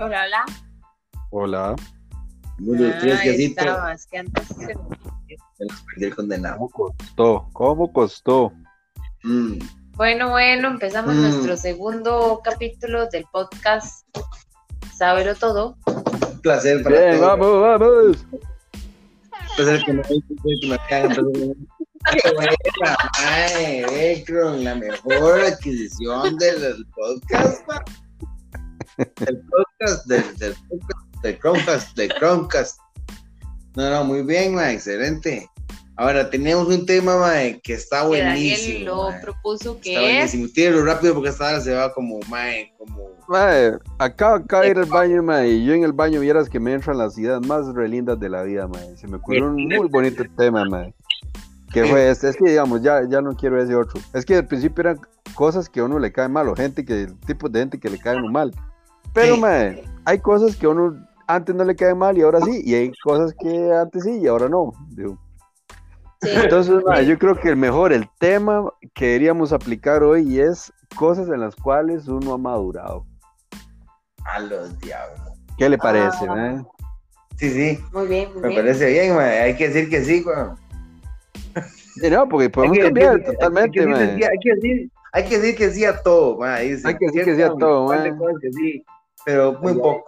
Hola, hola. Hola. Uno, dos, tres, Ah, quesito. estabas, que antes se- perdí el condenado. ¿Cómo costó? ¿Cómo costó? Mm. Bueno, bueno, empezamos Mm. nuestro segundo capítulo del podcast Sábelo Todo. Un placer para Bien, todos. vamos, vamos. Un placer que me, que me entonces, Qué buena, mae, Ekron, la mejor adquisición del podcast, pa. El podcast del, del podcast, del Chromecast, del Chromecast. No, no, muy bien, ma, excelente. Ahora, tenemos un tema, ma, que está Que Daniel buenísimo. lo ma. propuso que Está es. buenísimo. Tíralo rápido porque esta hora se va como, mae, como... Mae, acá acaba de ir al baño, mae, y yo en el baño vieras que me entran las ideas más relindas de la vida, mae. Se me ocurrió un muy bonito tema, mae. Que fue este, es que digamos, ya, ya no quiero ese otro. Es que al principio eran cosas que a uno le caen mal, o gente que, tipos de gente que le caen mal. Pero, Sí. mae, hay cosas que a uno antes no le caen mal y ahora sí, y hay cosas que antes sí y ahora no. digo. Sí. Entonces, mae, yo creo que el mejor, el tema que deberíamos aplicar hoy es cosas en las cuales uno ha madurado. A los diablos. ¿Qué le parece, Ah. Sí, sí, Muy bien, muy me bien. parece bien, mae. Hay que decir que sí, weón. Sí, no, porque podemos Hay que cambiar decir- totalmente, hay que, decir, hay, que decir, hay que decir que sí a todo, mae. dice. Hay que decir que sí a todo, un pero muy ay. poco.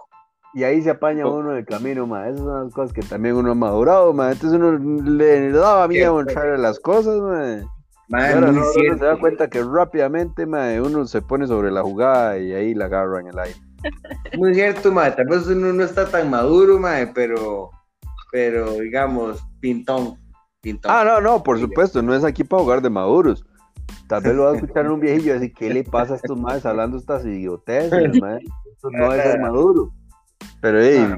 Y ahí se apaña uno el camino, ma. Esas son las cosas que también uno ha madurado, ma. Entonces uno le daba miedo entrar a las cosas, ma. Y ahora muy no, uno se da cuenta que rápidamente, ma, uno se pone sobre la jugada y ahí la agarra en el aire. Muy cierto, mae. Tal vez uno no está tan maduro, mae, pero, pero digamos, pintón. Pintón. Ah, no, no, por supuesto, no es aquí para jugar de maduros. Tal vez lo va a escuchar un viejillo y decir, ¿qué le pasa a estos madres hablando estas idioteces, ma? No es ser maduro. Pero, hey, Ah.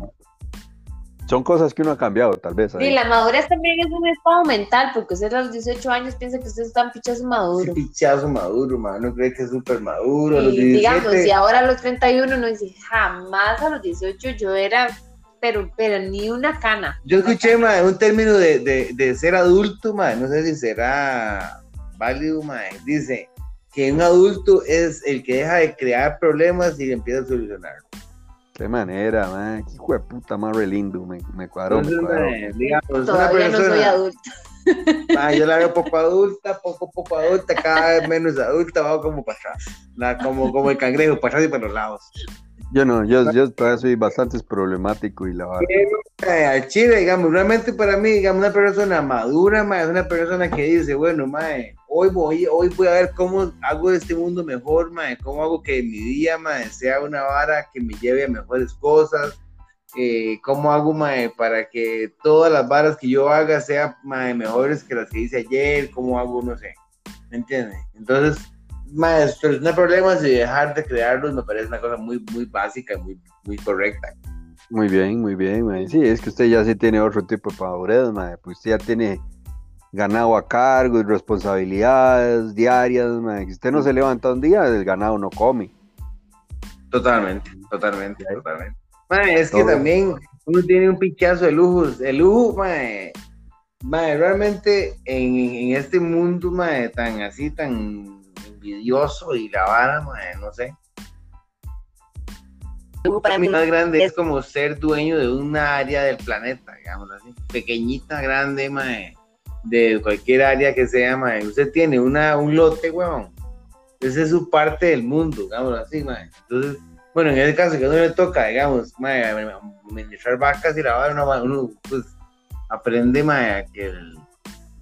son cosas que uno ha cambiado, tal vez. Sí, ahí. la madurez también es un estado mental, porque usted a los 18 años piensa que usted está en pichazo Sí, maduro. pichazo maduro, mae. Uno cree que es súper maduro. a los Y 17, digamos, y ahora a los 31 uno dice, jamás a los 18 yo era, pero, pero ni una cana. Yo escuché, mae, un término de, de, de ser adulto, mae. No sé si será válido, mae. Dice que un adulto es el que deja de crear problemas y empieza a solucionar. Qué manera, man. Qué hijo de puta más lindo. Me, me cuadró, me Entonces, cuadró. mae, digamos, una Todavía no soy persona, adulta. Ah, yo la veo poco adulta, poco poco adulta, cada vez menos adulta, va como para atrás, La- como, como el cangrejo, para atrás y para los lados. Yo no, yo, yo todavía soy bastante problemático y la vara. Eh, al chile, digamos, realmente para mí, digamos, una persona madura, mae, es una persona que dice, bueno, mae, hoy voy, hoy voy a ver cómo hago este mundo mejor, mae, cómo hago que mi día, mae, sea una vara que me lleve a mejores cosas, eh, cómo hago, mae, para que todas las varas que yo haga sean, mae, mejores que las que hice ayer, cómo hago, no sé, ¿me entiendes? Entonces, mae, solucionar problemas y dejar de crearlos me parece una cosa muy, muy básica, muy, muy correcta. Muy bien, muy bien, man. Sí, es que usted ya sí tiene otro tipo de madurez, man. Pues usted ya tiene ganado a cargo y responsabilidades diarias, man. Si usted no se levanta un día, el ganado no come. Totalmente, totalmente, totalmente. Mae, es que Todo. también uno tiene un pichazo de lujos. El lujo, mae, mae, realmente en, en este mundo, mae, tan así, tan envidioso y la vara, mae, no sé. Para mí más grande es como ser dueño de una área del planeta, digamos así. Pequeñita, grande, mae, de cualquier área que sea, mae. Usted tiene una, un lote, weón. Esa es su parte del mundo, digamos así, mae. Entonces, bueno, en ese caso que a uno le toca, digamos, administrar vacas y la vara, uno, uno, pues aprende, a que el,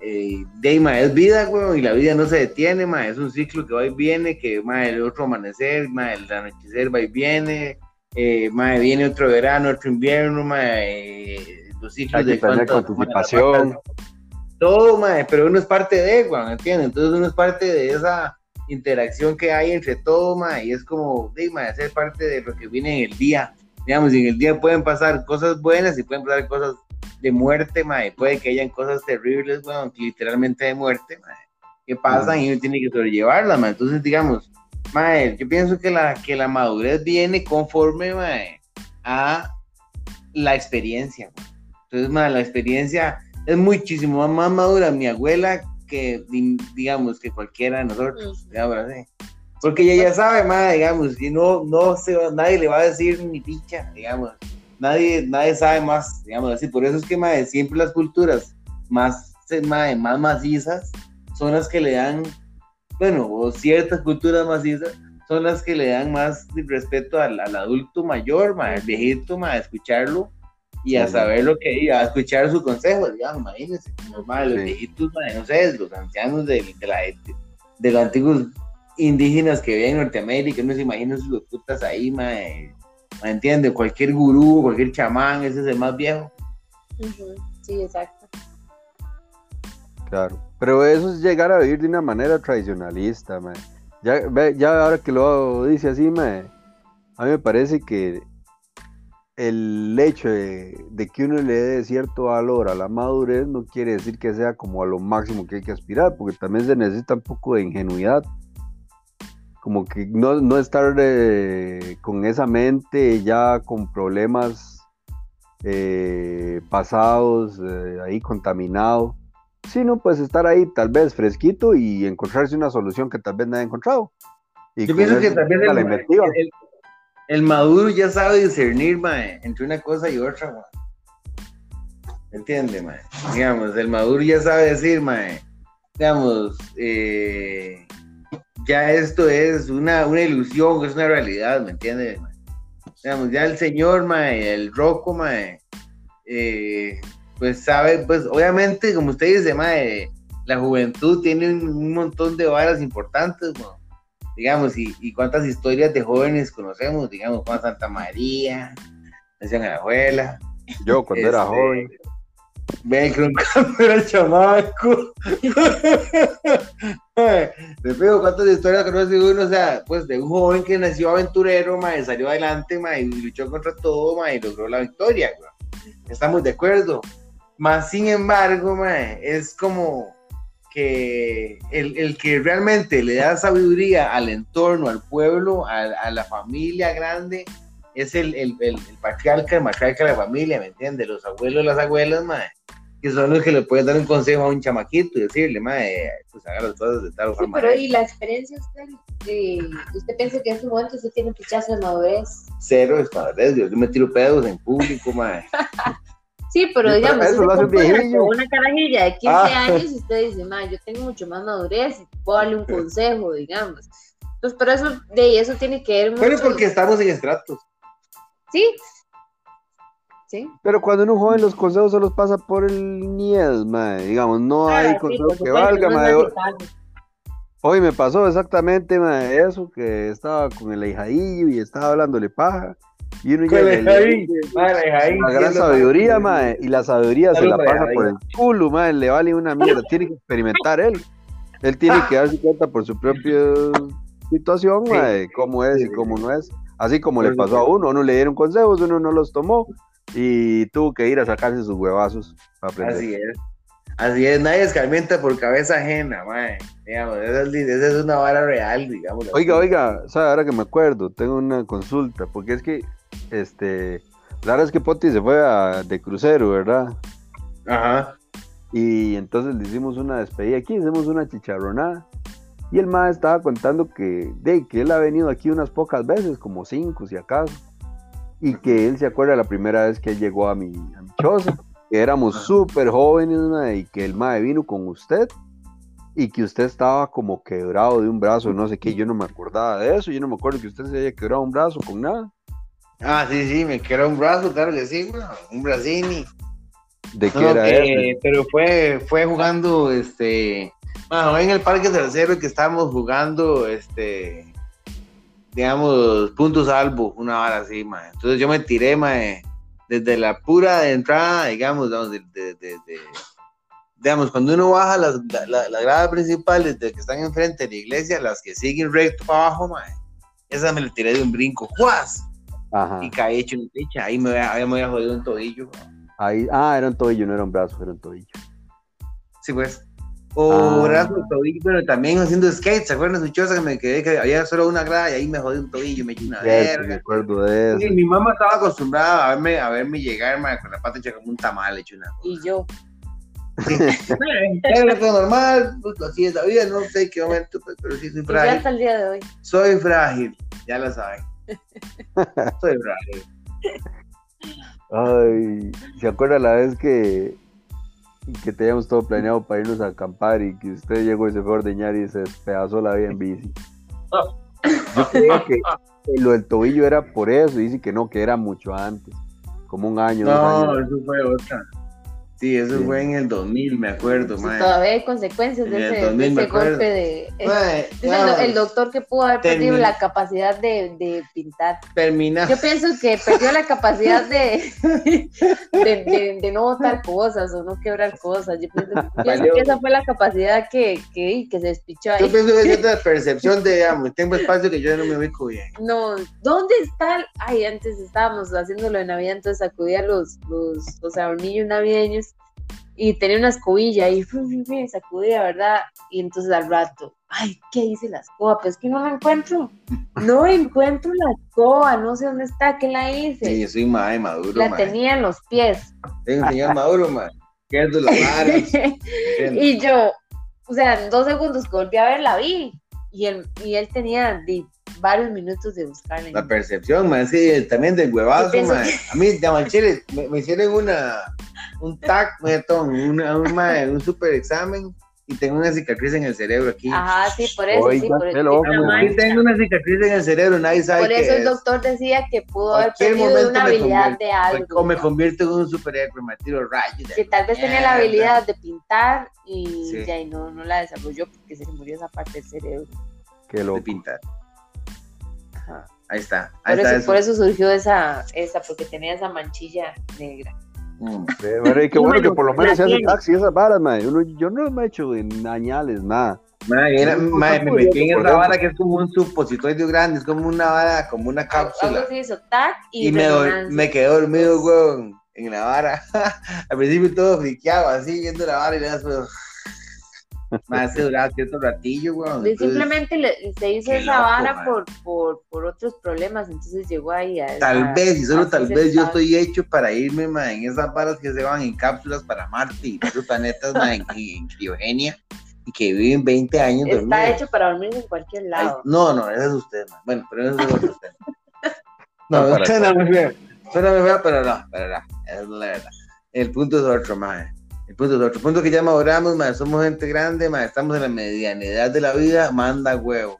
eh, de es vida, weón, y la vida no se detiene, mae, es un ciclo que va y viene, que, mae, el otro amanecer, mae, el anochecer va y viene, eh, mae, viene otro verano, otro invierno, mae, eh, los ciclos de cuánto- anticipación. todo, mae, pero uno es parte de, weón, ¿entiendes? Entonces uno es parte de esa interacción que hay entre todo, mae, y es como, de, ser parte de lo que viene en el día. Digamos, en el día pueden pasar cosas buenas y pueden pasar cosas de muerte, mae, puede que hayan cosas terribles, weón, literalmente de muerte, mae, que pasan y uno tiene que sobrellevarlas, mae. Entonces, digamos, mae, yo pienso que la, que la madurez viene conforme, mae, a la experiencia, mae. Entonces, mae, la experiencia es muchísimo más madura mi abuela que, di- digamos, que cualquiera de nosotros, digamos así. Porque ella ya sabe, mae, digamos, y no, no se, nadie le va a decir ni picha, digamos. Nadie, nadie sabe más, digamos así. Por eso es que, mae, siempre las culturas más, mae, más macizas son las que le dan, bueno, o ciertas culturas macizas son las que le dan más respeto al, al adulto mayor, mae, al viejito, mae, a escucharlo y a Sí. saber lo que, a escuchar su consejo, digamos, imagínense, mae, los Sí. viejitos, mae, no sé, los ancianos de, de, la, de los antiguos indígenas que viven en Norteamérica, no se imaginan sus putas ahí, mae, ¿me entiende? Cualquier gurú, cualquier chamán, ese es el más viejo. Sí, exacto. Claro. Pero eso es llegar a vivir de una manera tradicionalista, mae. Ya, ve- ya ahora que lo dice así, mae, a mí me parece que el hecho de, de que uno le dé cierto valor a la madurez no quiere decir que sea como a lo máximo que hay que aspirar, porque también se necesita un poco de ingenuidad. Como que no, no estar eh, con esa mente ya con problemas eh, pasados, eh, ahí contaminado, sino pues estar ahí tal vez fresquito y encontrarse una solución que tal vez no haya encontrado. Y Yo pienso que también a el, el- el maduro ya sabe discernir, mae, entre una cosa y otra, mae. ¿Me entiende, mae? Digamos, el maduro ya sabe decir, mae, digamos, eh, ya esto es una, una ilusión, es una realidad, ¿me entiende? mae? Digamos, ya el señor, mae, el roco, mae, eh, pues sabe, pues obviamente, como usted dice, mae, la juventud tiene un, un montón de varas importantes, mae digamos, y, y cuántas historias de jóvenes conocemos, digamos, Juan Santa María, decían a la abuela. Yo cuando era este, joven. Belcron cuando era chamaco. Le pido cuántas historias conoce uno, o sea, pues de un joven que nació aventurero, mae, salió adelante, mae, y luchó contra todo, mae, y logró la victoria. Estamos de acuerdo. Más sin embargo, mae, es como que el, el que realmente le da sabiduría al entorno, al pueblo, a, a la familia grande, es el, el, el, el patriarca, el matriarca de la familia, ¿me entiendes? Los abuelos, las abuelas, mae, que son los que le pueden dar un consejo a un chamaquito y decirle, mae, pues haga las cosas de tal Sí, forma. pero y la experiencia usted, eh, usted piensa que en este momento usted tiene un pichazo de madurez. Cero es madurez, yo me tiro pedos en público, mae. Sí, pero Sí, pero digamos, eso lo hace un una carajilla de 15 Ah. años y usted dice, ma, yo tengo mucho más madurez puedo darle un consejo, digamos. Entonces, por eso, de eso tiene que ver mucho. Pero porque estamos en estratos. Sí. Sí. Pero cuando uno joven los consejos se los pasa por el miedo, mae. Digamos, no Ah, hay sí, consejo que supuesto, valga, no necesario. Hoy me pasó exactamente, eso, que estaba con el hijadillo y estaba hablándole paja. Y uno le la gran sabiduría, mae, y la sabiduría se la pasa por el culo, mae, le vale una mierda, tiene que experimentar él. Él tiene que darse cuenta por su propia situación, Sí. mae, cómo es Sí, y cómo no es. Así como Por le pasó a uno, uno le dieron consejos, uno no los tomó y tuvo que ir a sacarse sus huevazos para aprender. Así es. Así es, nadie escarmienta por cabeza ajena, mae. Digamos, esa es, esa es una vara real, digamos. Oiga, oiga, ¿sabe? Ahora que me acuerdo, tengo una consulta, porque es que, este, la verdad es que Poti se fue a- de crucero, ¿verdad? Ajá. Y entonces le hicimos una despedida aquí, hicimos una chicharronada. Y el mae estaba contando que, de, que él ha venido aquí unas pocas veces, como cinco si acaso. Y que él se acuerda la primera vez que él llegó a mi, a mi choza, que éramos súper jóvenes, mae, y que el mae vino con usted. Y que usted estaba como quebrado de un brazo, no sé qué, yo no me acordaba de eso, yo no me acuerdo que usted se haya quebrado un brazo con nada. Ah, sí, sí, me queda un brazo, claro que sí, un bracini. ¿De qué No, era eso? pero fue, fue jugando, este, bueno, en el Parque Tercero que estábamos jugando, este, digamos, punto salvo, una hora así, ma. Entonces yo me tiré, ma, desde la pura entrada, digamos, de, de- de- digamos, cuando uno baja las- la, la, grada principal, desde que están enfrente de la iglesia, las que siguen recto para abajo, ma, esa me la tiré de un brinco, ¡juas! Ajá. Y caí hecho una fecha, ahí me, había- me había jodido un tobillo. Ahí, ah, era un tobillo, no era un brazo, era un tobillo. Sí, pues. O Ah. brazo, tobillo, pero también haciendo skate, ¿se acuerdan de su choza que me quedé que había solo una grada y ahí me jodí un tobillo, me eché una Cierto, me verga? acuerdo de Sí, eso. mi mamá estaba acostumbrada a verme, a verme llegar con la pata hecha como un tamal hecho una Y yo. Sí. Era todo normal, pues, así es la vida, no sé en qué momento, pues, pero sí soy Y ya frágil. hasta el día de hoy. Soy frágil, ya lo saben. Soy frágil. Ay, ¿se acuerda la vez que, que teníamos todo planeado para irnos a acampar y que usted llegó y se fue a ordeñar y se despedazó la vida en bici? Yo creo que lo del tobillo era por eso, y dice que no, que era mucho antes, como un año, dos No, años. eso fue otra. Sí, eso Sí. fue en el 2000, me acuerdo, Sí, todavía hay consecuencias de ese, 2000 de me ese acuerdo. golpe de... el, doctor que pudo haber perdido la capacidad de, de pintar. termina. Yo pienso que perdió la capacidad de, de, de- de no botar cosas o no quebrar cosas. Yo pienso, que esa fue la capacidad que, que, que se despichó Yo ahí. pienso que es otra percepción de, digamos, tengo espacio que yo no me ubico bien. No, ¿dónde está? el- Ay, antes estábamos haciéndolo de Navidad, entonces sacudía los, los, los adornillos navideños y tenía una escobilla y fu, sacudía, ¿verdad? Y entonces al rato, ay, ¿qué hice la escoba? Pues que no la encuentro. No encuentro la escoba, no sé dónde está, ¿qué la hice? Sí, yo soy mae maduro, la mae. tenía en los pies. Tengo señor maduro, mae. Que es varas. ¿entiendes? y yo, o sea, en dos segundos que volví a ver, la vi. Y él, y él tenía de, varios minutos de buscarla. La percepción, mae, sí, también del huevazo, mae. A mí, de me, me hicieron una, un tag, metón, una, un, un super examen y tengo una cicatriz en el cerebro aquí. Ajá, sí, por eso, sí, Oiga, por qué eso. tengo una cicatriz en el cerebro, nadie sabe Por qué eso el es. doctor decía que pudo haber perdido una habilidad de algo. O me convierto en un superhéroe, me tiro rayos. de que tal vez tenía la habilidad de pintar y Sí. ya y no, no la desarrolló porque se le murió esa parte del cerebro. Qué de loco. pintar. Ajá. Ahí está. Ahí Por está eso, por eso surgió esa, esa, porque tenía esa manchilla negra. Bueno, y qué bueno que por lo menos se hace taxi esas varas, mae. Uno- yo no me he hecho de dañales, nada. Mae, era- mae, me metí en esa vara que es como un supositorio grande, es como una vara, como una cápsula. hizo tac y, Y me, me quedé dormido, weón, en la vara. Al principio todo friqueado, así, viendo la vara y después. Más se duraba cierto ratillo, weón. Y entonces, Simplemente le- se hizo esa loco, vara por, por, por otros problemas, entonces llegó ahí a Tal vez, y solo tal vez yo estoy hecho para irme, ma, en esas varas que se van en cápsulas para Marte y otros planetas, ma, en, en criogenia, y que viven 20 años Está dormidos. hecho para dormir en cualquier Ay, lado. no, no, ese es usted, ma. Bueno, pero eso es otro tema. No, No, suena muy feo. Suena muy feo, pero no, pero no. Esa es la verdad. El punto es otro, ma. El punto es otro. El punto que ya maduramos, ma. Somos gente grande. Estamos en la medianidad de la vida, manda huevo.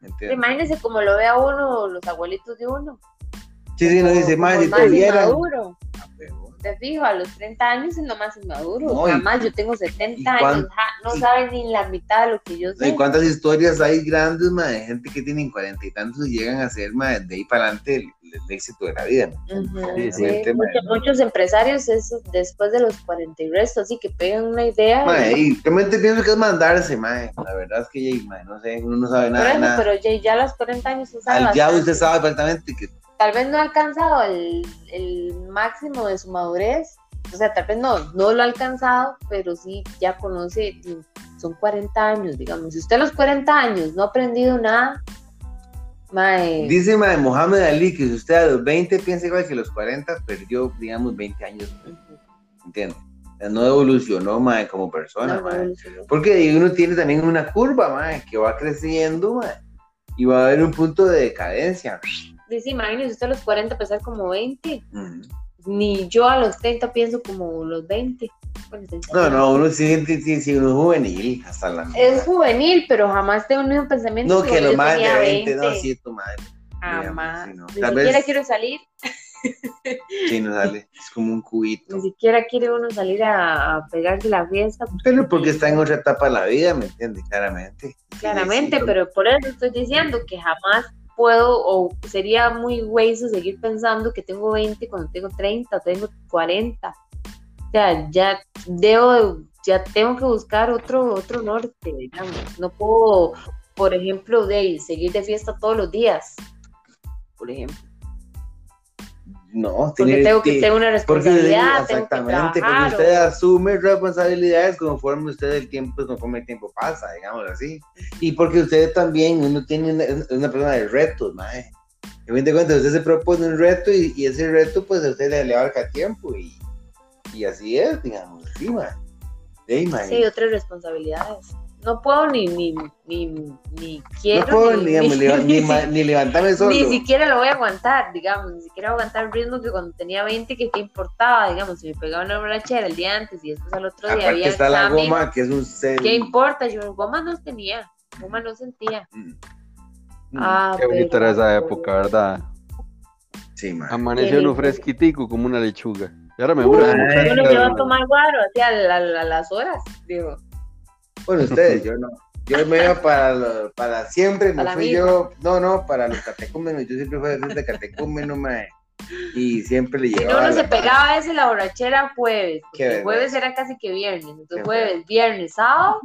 ¿Me entiendes? Imagínense como lo ve a uno, los abuelitos de uno. Sí, sí, nos dice, como ma, si te vieran. Te fijo, a los 30 años es lo más inmaduro. No, y- Jamás yo tengo 70 y cuán- años, ja, no y- saben ni la mitad de lo que yo sé. ¿Y cuántas historias hay grandes, ma, de gente que tienen cuarenta y tantos y llegan a ser, ma, de ahí para adelante el, el éxito de la vida? ¿no? Ujú, Sí, sí, el muchos, empresarios eso, después de los 40 y resto, así que pegan una idea. Ma, y- y realmente pienso que es mandarse, ma. La verdad es que, ya, ma, no sé, uno no sabe nada. eso, nada. pero ya, ya a los 40 años usted sabe Al ya usted sabe perfectamente que Tal vez no ha alcanzado el, el máximo de su madurez, o sea, tal vez no, no lo ha alcanzado, pero sí ya conoce, son 40 años, digamos. Si usted a los 40 años no ha aprendido nada, mae, Dice ma, Mohamed Ali que si usted a los 20 piensa igual que a los 40, perdió, digamos, 20 años, sea, No evolucionó ma, como persona. no. Porque uno tiene también una curva ma, que va creciendo y va a haber un punto de decadencia. Dice, imagínese usted a los 40 pesar como 20, Ujú. ni yo a los 30 pienso como los 20. Bueno, No, no, uno siente, sí, sí, uno es juvenil hasta la Es juvenil, pero jamás tengo el mismo pensamiento No, que lo más de tenía 20, no, sí, tu madre. Jamás. sí, no. Ni Tal siquiera vez- quiero salir, Sí, no sale. Es como un cubito. ni siquiera quiere uno salir a, a pegarse la fiesta, Pero porque está en otra etapa de la vida, ¿me entiendes? Claramente. claramente, Sí, sí, pero por eso estoy diciendo que jamás puedo o sería muy hueso seguir pensando que tengo 20 cuando tengo 30 o tengo 40. O sea, ya debo, ya tengo que buscar otro, otro norte, digamos. No puedo, por ejemplo, de seguir de fiesta todos los días, por ejemplo. No, Porque tiene- tengo que tener una porque responsabilidad, tengo que exactamente, porque usted asume responsabilidades conforme usted el tiempo, conforme el tiempo pasa, digamos así. Y porque usted también, uno tiene una, una persona de retos, mae. En fin de cuentas, usted se propone un reto y, y ese reto, pues a usted le, le abarca tiempo y, y así es, digamos, así, mae. Sí, otras responsabilidades. No puedo ni, ni, ni, ni quiero. no puedo ni, ni, ni- ni, levantarme solo. ni siquiera lo voy a aguantar, digamos, ni siquiera aguantar el ritmo que cuando tenía 20, que qué importaba, digamos, si me pegaba una borrachera el día antes y después al otro día había está la goma, que es un ser. ¿qué importa? Yo goma no tenía, goma no sentía. Mm. Ah, Qué bonita era esa época, ¿verdad? Sí, mae. Amaneció lindo. fresquitico como una lechuga. Y ahora me Ay, mujer, Yo a tomar guaro, así a, la- a las horas, digo. Bueno, ustedes, yo no. Yo me iba para, lo- para siempre, me Para fui yo, no, no, para los catecúmenos, yo siempre fui de catecúmeno, mae, y siempre le Si no, llevaba uno la se pegaba a veces la borrachera jueves, porque el jueves era casi que viernes, entonces Qué jueves, viernes, sábado,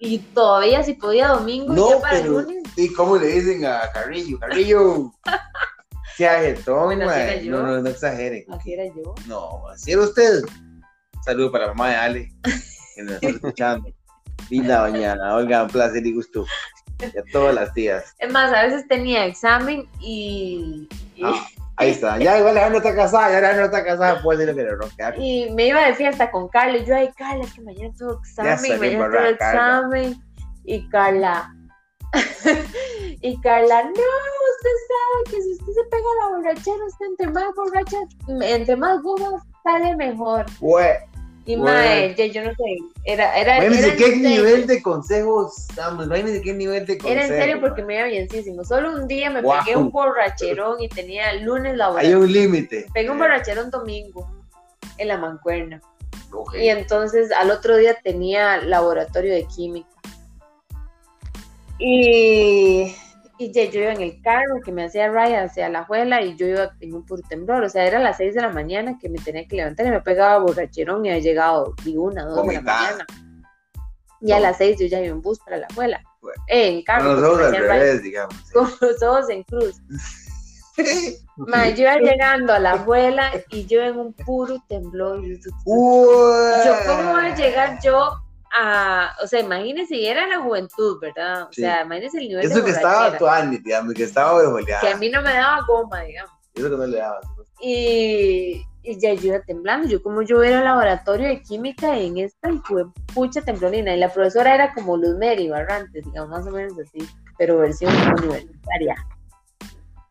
y todavía si podía domingo, No, ya para el pero, lunes. ¿y cómo le dicen a Carrillo? Carrillo, se Bueno, yo. No, no, no exageren. Así era yo. No, así era usted. Saludo para la mamá de Ale, que nos está escuchando. Linda mañana, Olga, un placer y gusto. Y a todas las tías. Es más, a veces tenía examen y, y, Ah, ahí está. Ya igual Alejandro está casada, ya Alejandro está casada, puede ser que le ronca. y me iba de fiesta con Carla. Y yo, ay, Carla, que mañana tengo examen, mañana tengo Carla. examen. Y Carla, y Carla, no, usted sabe que si usted se pega la borrachera, usted entre más borracha, entre más gomas sale mejor. Bueno. Mae, ya yo no sé, era, era, qué serio. nivel de consejos damos, imagínense qué nivel de consejos. Era en serio porque me iba bienísimo. Solo un día me pegué un borracherón y tenía lunes Hay laboral. un límite. Pegué un borracherón domingo en la mancuerna. Y entonces al otro día tenía laboratorio de química. Y, y ya yo iba en el carro que me hacía raya hacia la juela y yo iba en un puro temblor. O sea, era a las 6 de la mañana que me tenía que levantar y me pegaba borracherón y había llegado de una, dos de la mañana. Y a las 6 yo ya iba en bus para la. Bueno. Eh, en carro. Con los ojos al revés, digamos. con los ojos en cruz. Ma, yo iba llegando a la abuela y yo en un puro temblor. Yo, Uy. ¿cómo voy a llegar yo a, o sea, imagínense, y era la juventud, ¿verdad? O Sí. sea, imagínense el nivel Eso de que estaba actuando, digamos, que estaba que a mí no me daba goma, digamos. Eso que no le daba. Y, y ya yo iba temblando, yo como yo era al laboratorio de química en esta y fue pucha temblorina, y la profesora era como Luz Mary Barrantes, digamos, más o menos así, pero versión universitaria.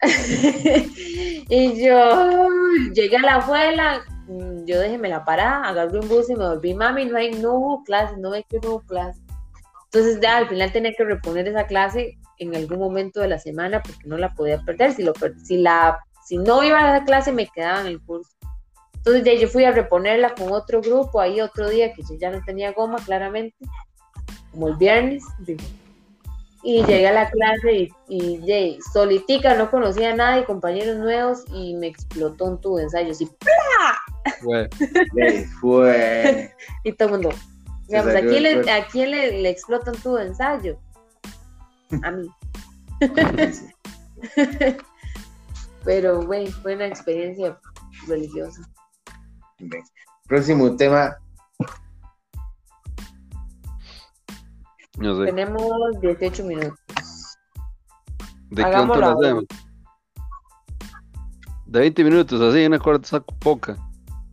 y yo llegué a la abuela, mm, yo déjeme la parada, agarré un bus y me volví, mami, no hay, no hubo clase, no ve que no clase. Entonces al final tenía que reponer esa clase en algún momento de la semana porque no la podía perder, si, lo si, la, si no iba a la clase me quedaba en el curso. Entonces ya yo fui a reponerla con otro grupo ahí otro día que yo ya no tenía goma claramente, como el viernes, digo. Y llegué a la clase y, y solitica, no conocía a nadie, compañeros nuevos y me explotó un tubo de ensayo así, Le fue. y todo el mundo. Digamos, ¿a quién, le. ¿A quién le, le explota un tubo de ensayo? A mí. Pero, güey, fue una experiencia religiosa. Bien. Próximo tema. no sé. Tenemos 18 minutos. ¿De Hagámoslo cuánto lo ahora. hacemos? De 20 minutos, así, una corta saco poca.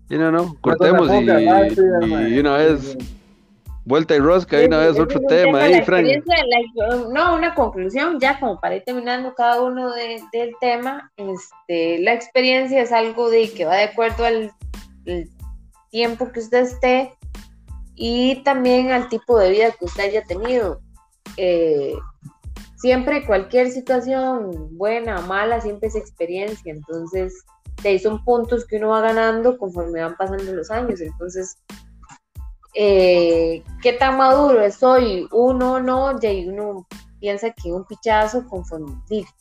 Y no, no, cortemos y, y una vez vuelta y rosca, y una vez otro tema ahí, Frank. la- no, una conclusión, ya como para ir terminando cada uno de- del tema, este, la experiencia es algo de que va de acuerdo al, al tiempo que usted esté y también al tipo de vida que usted haya tenido. Eh, siempre cualquier situación, buena o mala, siempre es experiencia, entonces de ahí son puntos que uno va ganando conforme van pasando los años, entonces eh, qué tan maduro es hoy uno no, y ahí uno piensa que un pichazo conforme,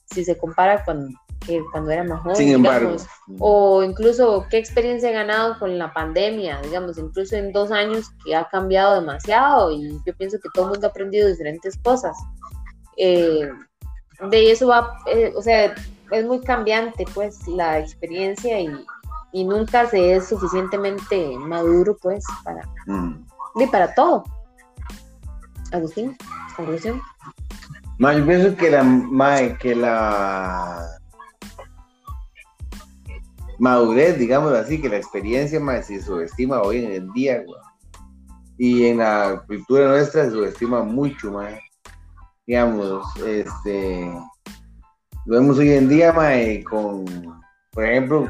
si se compara con que cuando era más joven, Sin embargo. digamos, o incluso qué experiencia he ganado con la pandemia, digamos, incluso en dos años que ha cambiado demasiado y yo pienso que todo el mundo ha aprendido diferentes cosas. Eh, de eso va, eh, o sea, es muy cambiante pues la experiencia y, y nunca se es suficientemente maduro pues para, Mm. y para todo. Agustín, conclusión. Ma, yo pienso que la, que la madurez, digámoslo así, que la experiencia más se subestima hoy en el día, güey. y en la cultura nuestra se subestima mucho, mae. Digamos, este, lo vemos hoy en día, mae, con, por ejemplo,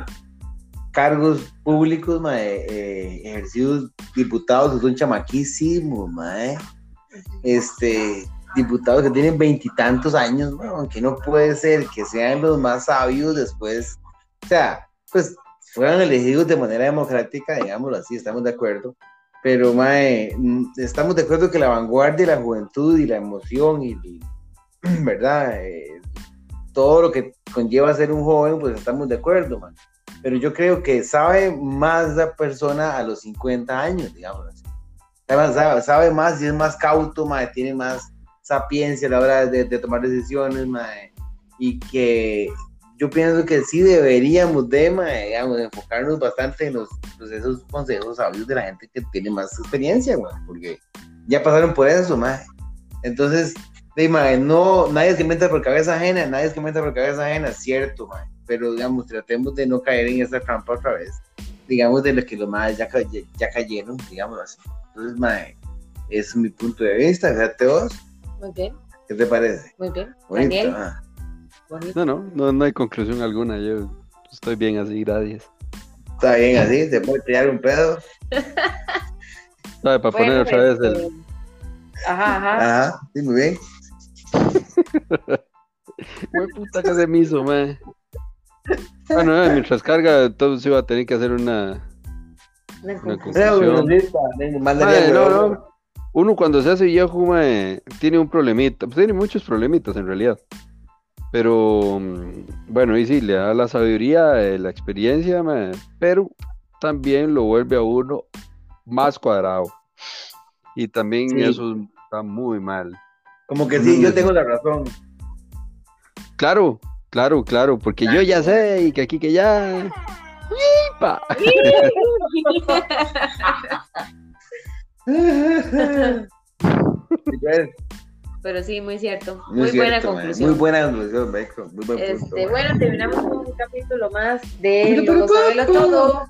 cargos públicos, mae, eh, ejercidos diputados que son chamaquísimos, mae. Este, diputados que tienen veintitantos años, weón, que no puede ser que sean los más sabios después, o sea, pues fueran elegidos de manera democrática, digámoslo así, estamos de acuerdo, pero mae, mm, estamos de acuerdo que la vanguardia, la juventud y la emoción y, y, verdad, eh, todo lo que conlleva ser un joven, pues estamos de acuerdo, man. Pero yo creo que sabe más la persona a los 50 años, digamos así. Sabe, sabe, más y es más cauto, mae, tiene más sapiencia a la hora de, de tomar decisiones, mae, y que yo pienso que sí deberíamos de, mae, digamos, enfocarnos bastante en los, pues, esos consejos sabios de la gente que tiene más experiencia, güey, porque ya pasaron por eso, mae. Entonces, de, mae, no, nadie es que inventa por cabeza ajena, nadie es que inventa por cabeza ajena, cierto, mae, pero digamos, tratemos de no caer en esa trampa otra vez, digamos, de lo que los más ya, ya, ya cayeron, digamos así. Entonces, mae, es mi punto de vista, fíjate vos. Muy bien, ¿Qué te parece? muy bien. Bonito, Daniel, ah. bonito. No, no, no, no hay conclusión alguna. Yo estoy bien así, gracias. Está bien así, se puede tirar un pedo. ¿Sabe? Para poner otra vez este, el. Ajá, ajá. Ajá, sí, muy bien. Güey, puta que se me hizo, mae. Bueno, eh, mientras carga, entonces iba a tener que hacer una. Una Una no, no. Uno cuando se hace viejo, mae, tiene un problemita. Pues tiene muchos problemitas en realidad. Pero, mm, bueno, y sí, le da la sabiduría, eh, la experiencia, mae, pero también lo vuelve a uno más cuadrado. Y también Sí. eso está muy mal. Como que sí, yo tengo la razón. Claro, claro, claro, porque yo ya sé y que aquí que ya. ¡Yipa! Pues, Pero sí, muy cierto. muy Muy, buena cierto, conclusión. Muy buena conclusión, Beco. Muy buen. Este, bueno, terminamos con un capítulo más de Lo Sabelo Todo.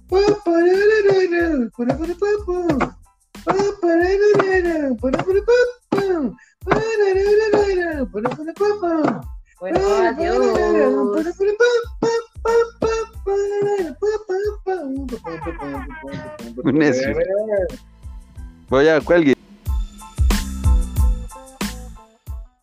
Bueno, adiós. Un necio. Voy a cuelgue.